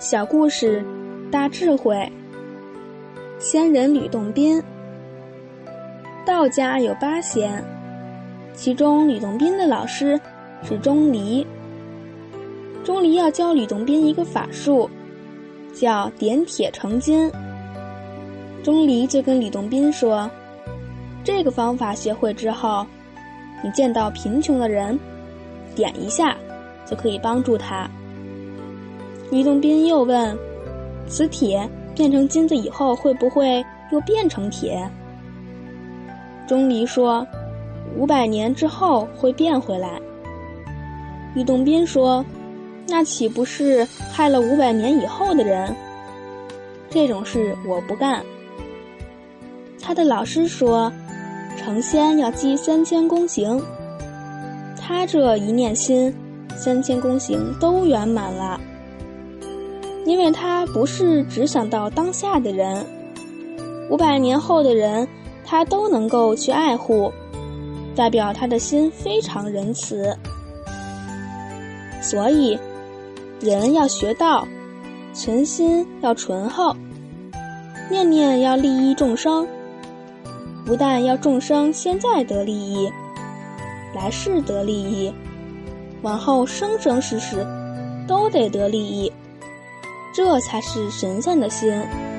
小故事，大智慧。仙人吕洞宾。道家有八仙，其中吕洞宾的老师是钟离。钟离要教吕洞宾一个法术，叫点铁成金。钟离就跟吕洞宾说：“这个方法学会之后，你见到贫穷的人，点一下，就可以帮助他。”吕洞宾又问：“此铁变成金子以后，会不会又变成铁？”钟离说：“五百年之后会变回来。”吕洞宾说：“那岂不是害了五百年以后的人？这种事我不干。”他的老师说：“成仙要积三千功行。”他这一念心，三千功行都圆满了。因为他不是只想到当下的人，五百年后的人，他都能够去爱护，代表他的心非常仁慈。所以，人要学道，存心要醇厚，念念要利益众生，不但要众生现在得利益，来世得利益，往后生生世世都得得利益。这才是神仙的心。